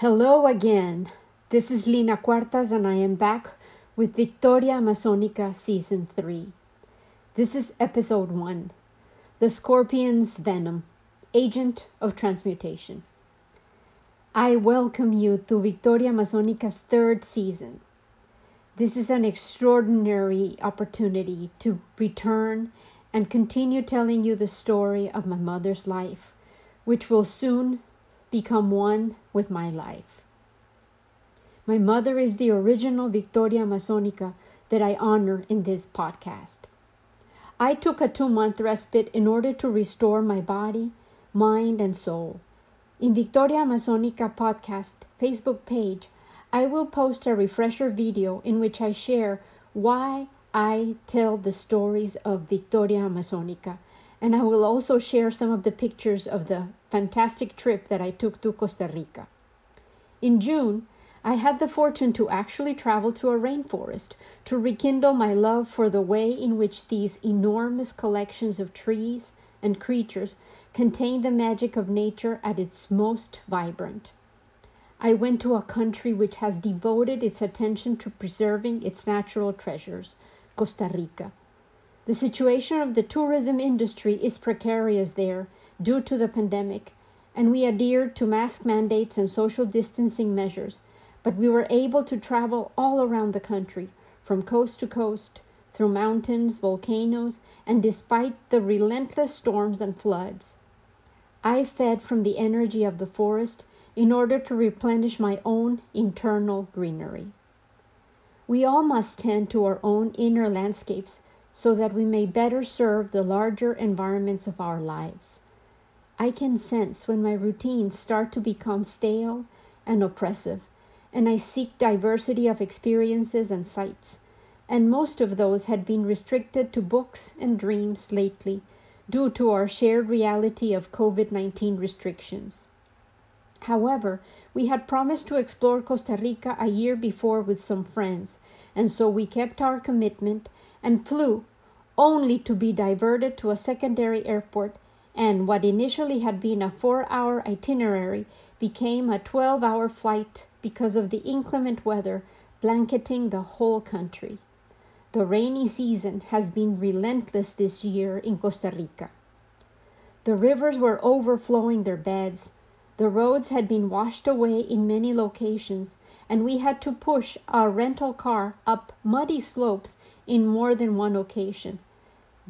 Hello again. This is Lina Cuartas, and I am back with Victoria Amazonica Season 3. This is Episode 1 The Scorpion's Venom, Agent of Transmutation. I welcome you to Victoria Amazonica's third season. This is an extraordinary opportunity to return and continue telling you the story of my mother's life, which will soon become one with my life. My mother is the original Victoria Amazonica that I honor in this podcast. I took a two month respite in order to restore my body, mind, and soul. In Victoria Amazonica podcast Facebook page, I will post a refresher video in which I share why I tell the stories of Victoria Amazonica, and I will also share some of the pictures of the fantastic trip that I took to Costa Rica. In June, I had the fortune to actually travel to a rainforest to rekindle my love for the way in which these enormous collections of trees and creatures contain the magic of nature at its most vibrant. I went to a country which has devoted its attention to preserving its natural treasures, Costa Rica. The situation of the tourism industry is precarious there due to the pandemic, and we adhered to mask mandates and social distancing measures, but we were able to travel all around the country, from coast to coast, through mountains, volcanoes, and despite the relentless storms and floods. I fed from the energy of the forest in order to replenish my own internal greenery. We all must tend to our own inner landscapes so that we may better serve the larger environments of our lives. I can sense when my routines start to become stale and oppressive, and I seek diversity of experiences and sights, and most of those had been restricted to books and dreams lately due to our shared reality of COVID 19 restrictions. However, we had promised to explore Costa Rica a year before with some friends, and so we kept our commitment and flew only to be diverted to a secondary airport, and what initially had been a four hour itinerary became a 12 hour flight because of the inclement weather blanketing the whole country. The rainy season has been relentless this year in Costa Rica. The rivers were overflowing their beds, the roads had been washed away in many locations, and we had to push our rental car up muddy slopes in more than one occasion.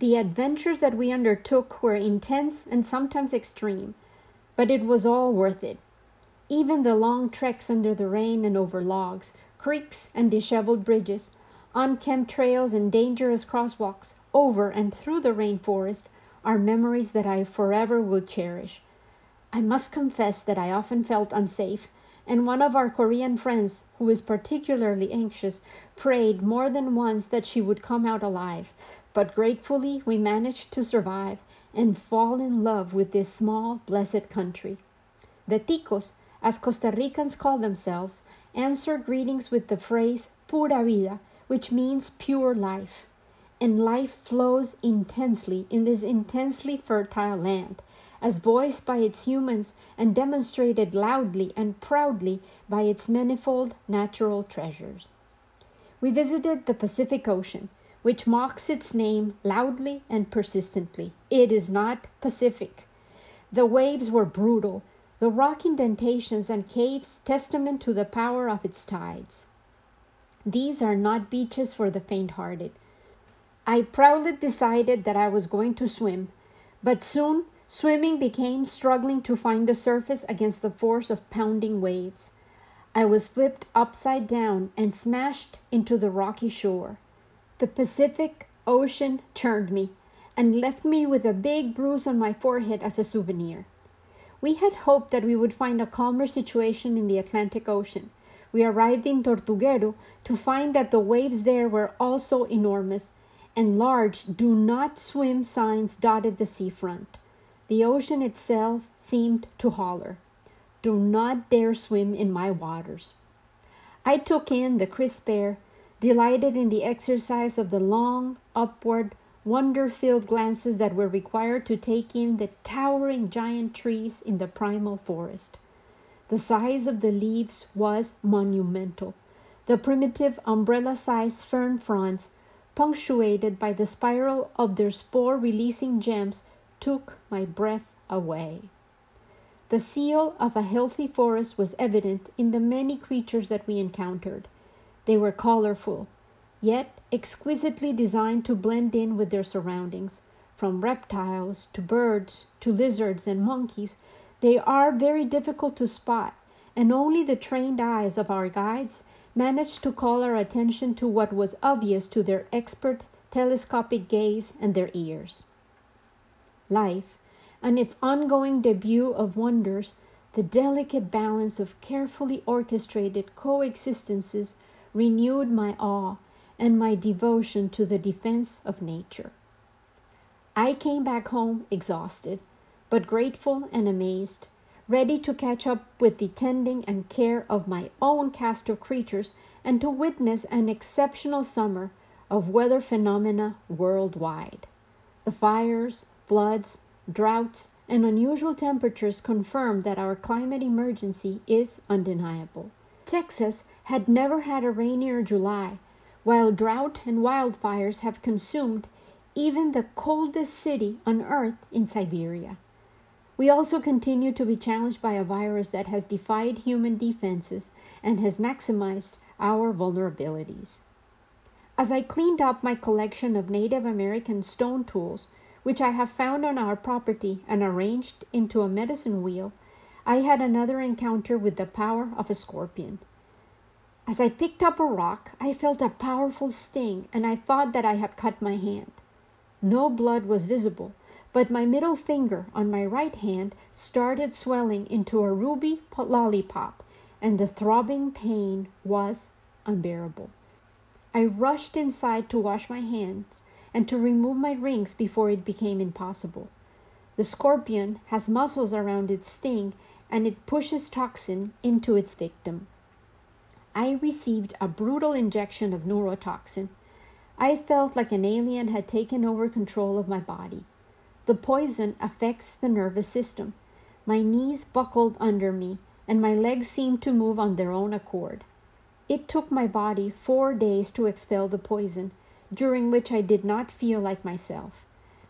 The adventures that we undertook were intense and sometimes extreme, but it was all worth it. Even the long treks under the rain and over logs, creeks and disheveled bridges, unkempt trails and dangerous crosswalks, over and through the rainforest, are memories that I forever will cherish. I must confess that I often felt unsafe, and one of our Korean friends, who is particularly anxious, prayed more than once that she would come out alive, but gratefully, we managed to survive and fall in love with this small, blessed country. The ticos, as Costa Ricans call themselves, answer greetings with the phrase pura vida, which means pure life. And life flows intensely in this intensely fertile land, as voiced by its humans and demonstrated loudly and proudly by its manifold natural treasures. We visited the Pacific Ocean, which mocks its name loudly and persistently. It is not Pacific. The waves were brutal, the rock indentations and caves testament to the power of its tides. These are not beaches for the faint hearted. I proudly decided that I was going to swim, but soon swimming became struggling to find the surface against the force of pounding waves. I was flipped upside down and smashed into the rocky shore. The Pacific Ocean turned me and left me with a big bruise on my forehead as a souvenir. We had hoped that we would find a calmer situation in the Atlantic Ocean. We arrived in Tortuguero to find that the waves there were also enormous, and large do not swim signs dotted the seafront. The ocean itself seemed to holler, Do not dare swim in my waters. I took in the crisp air delighted in the exercise of the long, upward, wonder filled glances that were required to take in the towering giant trees in the primal forest. The size of the leaves was monumental. The primitive umbrella sized fern fronds, punctuated by the spiral of their spore releasing gems, took my breath away. The seal of a healthy forest was evident in the many creatures that we encountered. They were colorful, yet exquisitely designed to blend in with their surroundings. From reptiles to birds to lizards and monkeys, they are very difficult to spot, and only the trained eyes of our guides managed to call our attention to what was obvious to their expert telescopic gaze and their ears. Life, and its ongoing debut of wonders, the delicate balance of carefully orchestrated coexistences renewed my awe and my devotion to the defense of nature. I came back home exhausted, but grateful and amazed, ready to catch up with the tending and care of my own cast of creatures and to witness an exceptional summer of weather phenomena worldwide. The fires, floods, droughts, and unusual temperatures confirm that our climate emergency is undeniable. Texas had never had a rainier July, while drought and wildfires have consumed even the coldest city on earth in Siberia. We also continue to be challenged by a virus that has defied human defenses and has maximized our vulnerabilities. As I cleaned up my collection of Native American stone tools, which I have found on our property and arranged into a medicine wheel, I had another encounter with the power of a scorpion. As I picked up a rock, I felt a powerful sting and I thought that I had cut my hand. No blood was visible, but my middle finger on my right hand started swelling into a ruby lollipop, and the throbbing pain was unbearable. I rushed inside to wash my hands and to remove my rings before it became impossible. The scorpion has muscles around its sting and it pushes toxin into its victim. I received a brutal injection of neurotoxin. I felt like an alien had taken over control of my body. The poison affects the nervous system. My knees buckled under me, and my legs seemed to move on their own accord. It took my body four days to expel the poison, during which I did not feel like myself.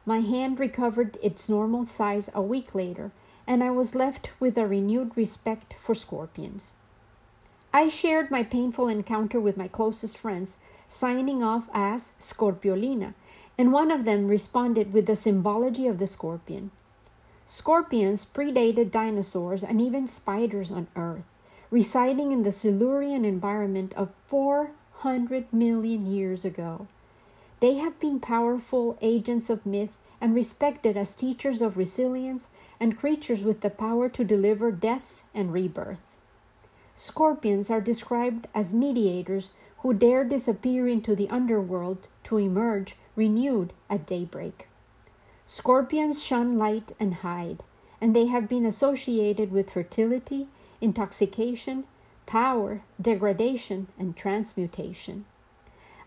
My hand recovered its normal size a week later, and I was left with a renewed respect for scorpions. I shared my painful encounter with my closest friends, signing off as Scorpiolina, and one of them responded with the symbology of the scorpion. Scorpions predated dinosaurs and even spiders on Earth, residing in the Silurian environment of 400 million years ago. They have been powerful agents of myth and respected as teachers of resilience and creatures with the power to deliver death and rebirth. Scorpions are described as mediators who dare disappear into the underworld to emerge renewed at daybreak. Scorpions shun light and hide, and they have been associated with fertility, intoxication, power, degradation, and transmutation.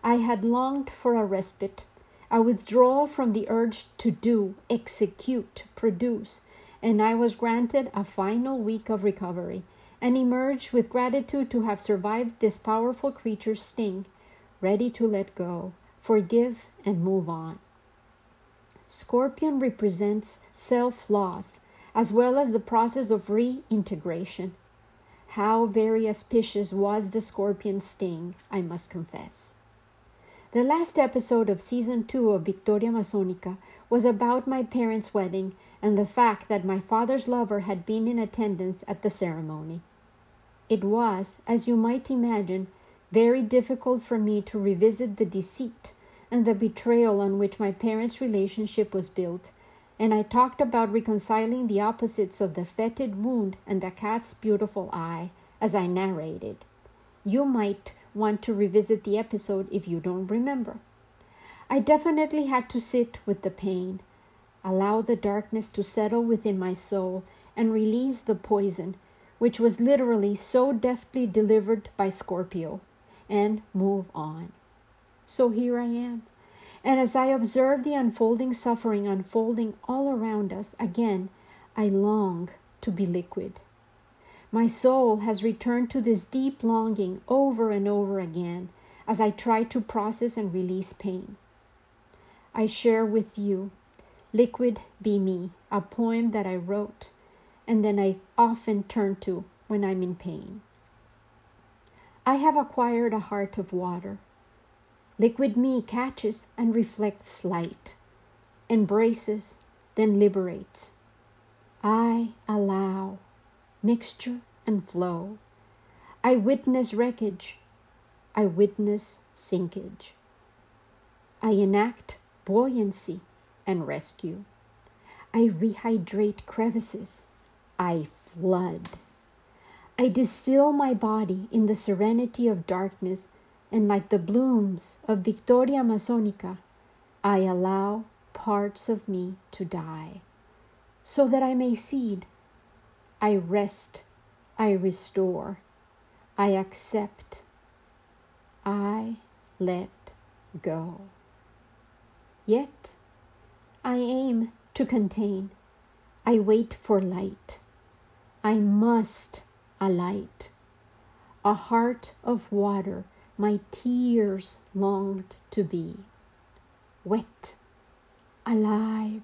I had longed for a respite, a withdrawal from the urge to do, execute, produce, and I was granted a final week of recovery and emerged with gratitude to have survived this powerful creature's sting, ready to let go, forgive, and move on. Scorpion represents self loss as well as the process of reintegration. How very auspicious was the scorpion sting, I must confess. The last episode of season two of Victoria Amazonica was about my parents' wedding and the fact that my father's lover had been in attendance at the ceremony. It was, as you might imagine, very difficult for me to revisit the deceit and the betrayal on which my parents' relationship was built, and I talked about reconciling the opposites of the fetid wound and the cat's beautiful eye as I narrated. You might want to revisit the episode if you don't remember. I definitely had to sit with the pain, allow the darkness to settle within my soul, and release the poison which was literally so deftly delivered by Scorpio, and move on. So here I am. And as I observe the unfolding suffering unfolding all around us, again, I long to be liquid. My soul has returned to this deep longing over and over again as I try to process and release pain. I share with you Liquid Be Me, a poem that I wrote and then I often turn to when I'm in pain. I have acquired a heart of water. Liquid me catches and reflects light, embraces, then liberates. I allow mixture and flow. I witness wreckage. I witness sinkage. I enact buoyancy and rescue. I rehydrate crevices. I flood. I distill my body in the serenity of darkness, and like the blooms of Victoria Amazonica, I allow parts of me to die, so that I may seed. I rest, I restore, I accept, I let go. Yet I aim to contain, I wait for light. I must alight. A heart of water my tears longed to be. Wet, alive,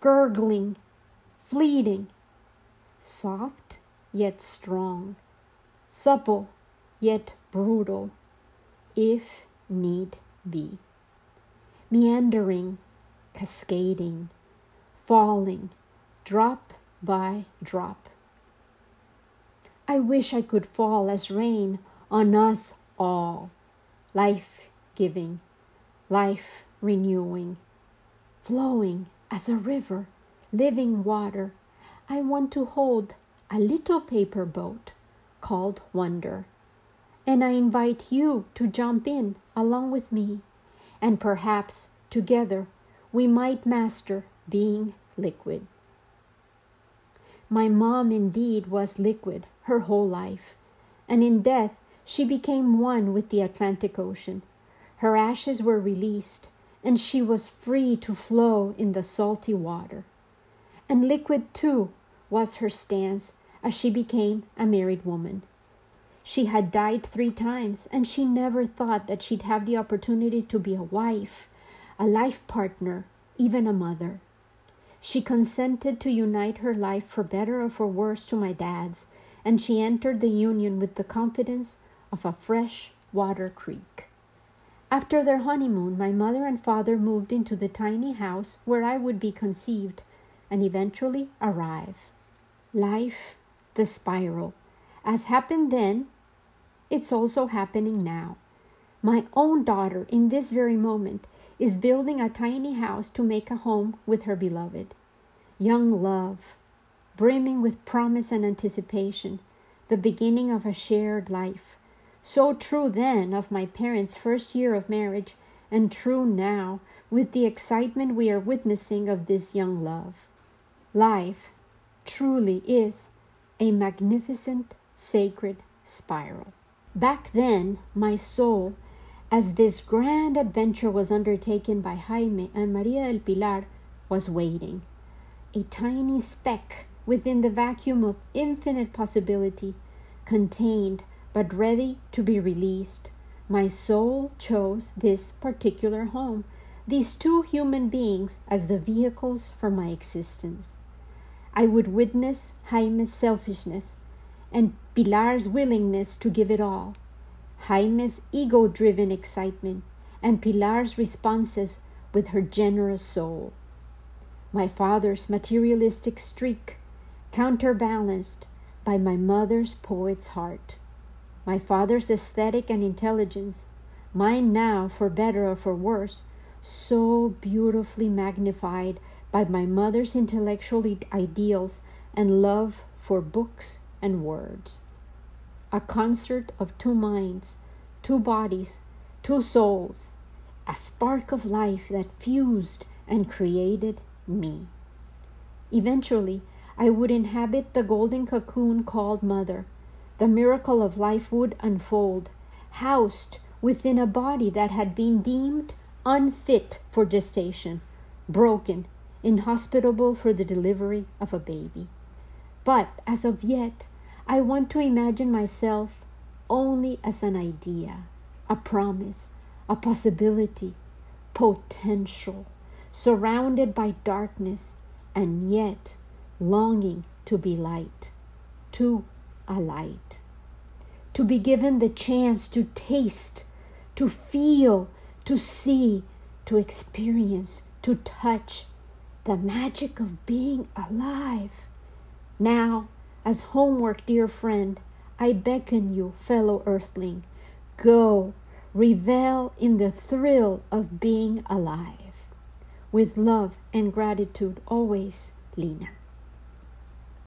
gurgling, fleeting, soft yet strong, supple yet brutal, if need be. Meandering, cascading, falling, drop by drop. I wish I could fall as rain on us all, life giving, life renewing, flowing as a river, living water. I want to hold a little paper boat called Wonder. And I invite you to jump in along with me, and perhaps together we might master being liquid. My mom indeed was liquid her whole life, and in death she became one with the Atlantic Ocean. Her ashes were released, and she was free to flow in the salty water. And liquid, too, was her stance as she became a married woman. She had died three times, and she never thought that she'd have the opportunity to be a wife, a life partner, even a mother. She consented to unite her life for better or for worse to my dad's, and she entered the union with the confidence of a fresh water creek. After their honeymoon, my mother and father moved into the tiny house where I would be conceived and eventually arrive. Life, the spiral. As happened then, it's also happening now. My own daughter, in this very moment, is building a tiny house to make a home with her beloved. Young love, brimming with promise and anticipation, the beginning of a shared life. So true then of my parents' first year of marriage, and true now with the excitement we are witnessing of this young love. Life truly is a magnificent, sacred spiral. Back then, my soul, as this grand adventure was undertaken by Jaime and Maria del Pilar, was waiting. A tiny speck within the vacuum of infinite possibility, contained but ready to be released. My soul chose this particular home, these two human beings, as the vehicles for my existence. I would witness Jaime's selfishness and Pilar's willingness to give it all, Jaime's ego driven excitement, and Pilar's responses with her generous soul. My father's materialistic streak counterbalanced by my mother's poet's heart, my father's aesthetic and intelligence, mine now, for better or for worse, so beautifully magnified by my mother's intellectual ideals and love for books and words. A concert of two minds, two bodies, two souls, a spark of life that fused and created me. Eventually, I would inhabit the golden cocoon called mother. The miracle of life would unfold, housed within a body that had been deemed unfit for gestation, broken, inhospitable for the delivery of a baby. But as of yet, I want to imagine myself only as an idea, a promise, a possibility, potential, surrounded by darkness, and yet longing to be light, to a light, to be given the chance to taste, to feel, to see, to experience, to touch the magic of being alive. Now, as homework, dear friend, I beckon you, fellow earthling, go, revel in the thrill of being alive. With love and gratitude always, Lina.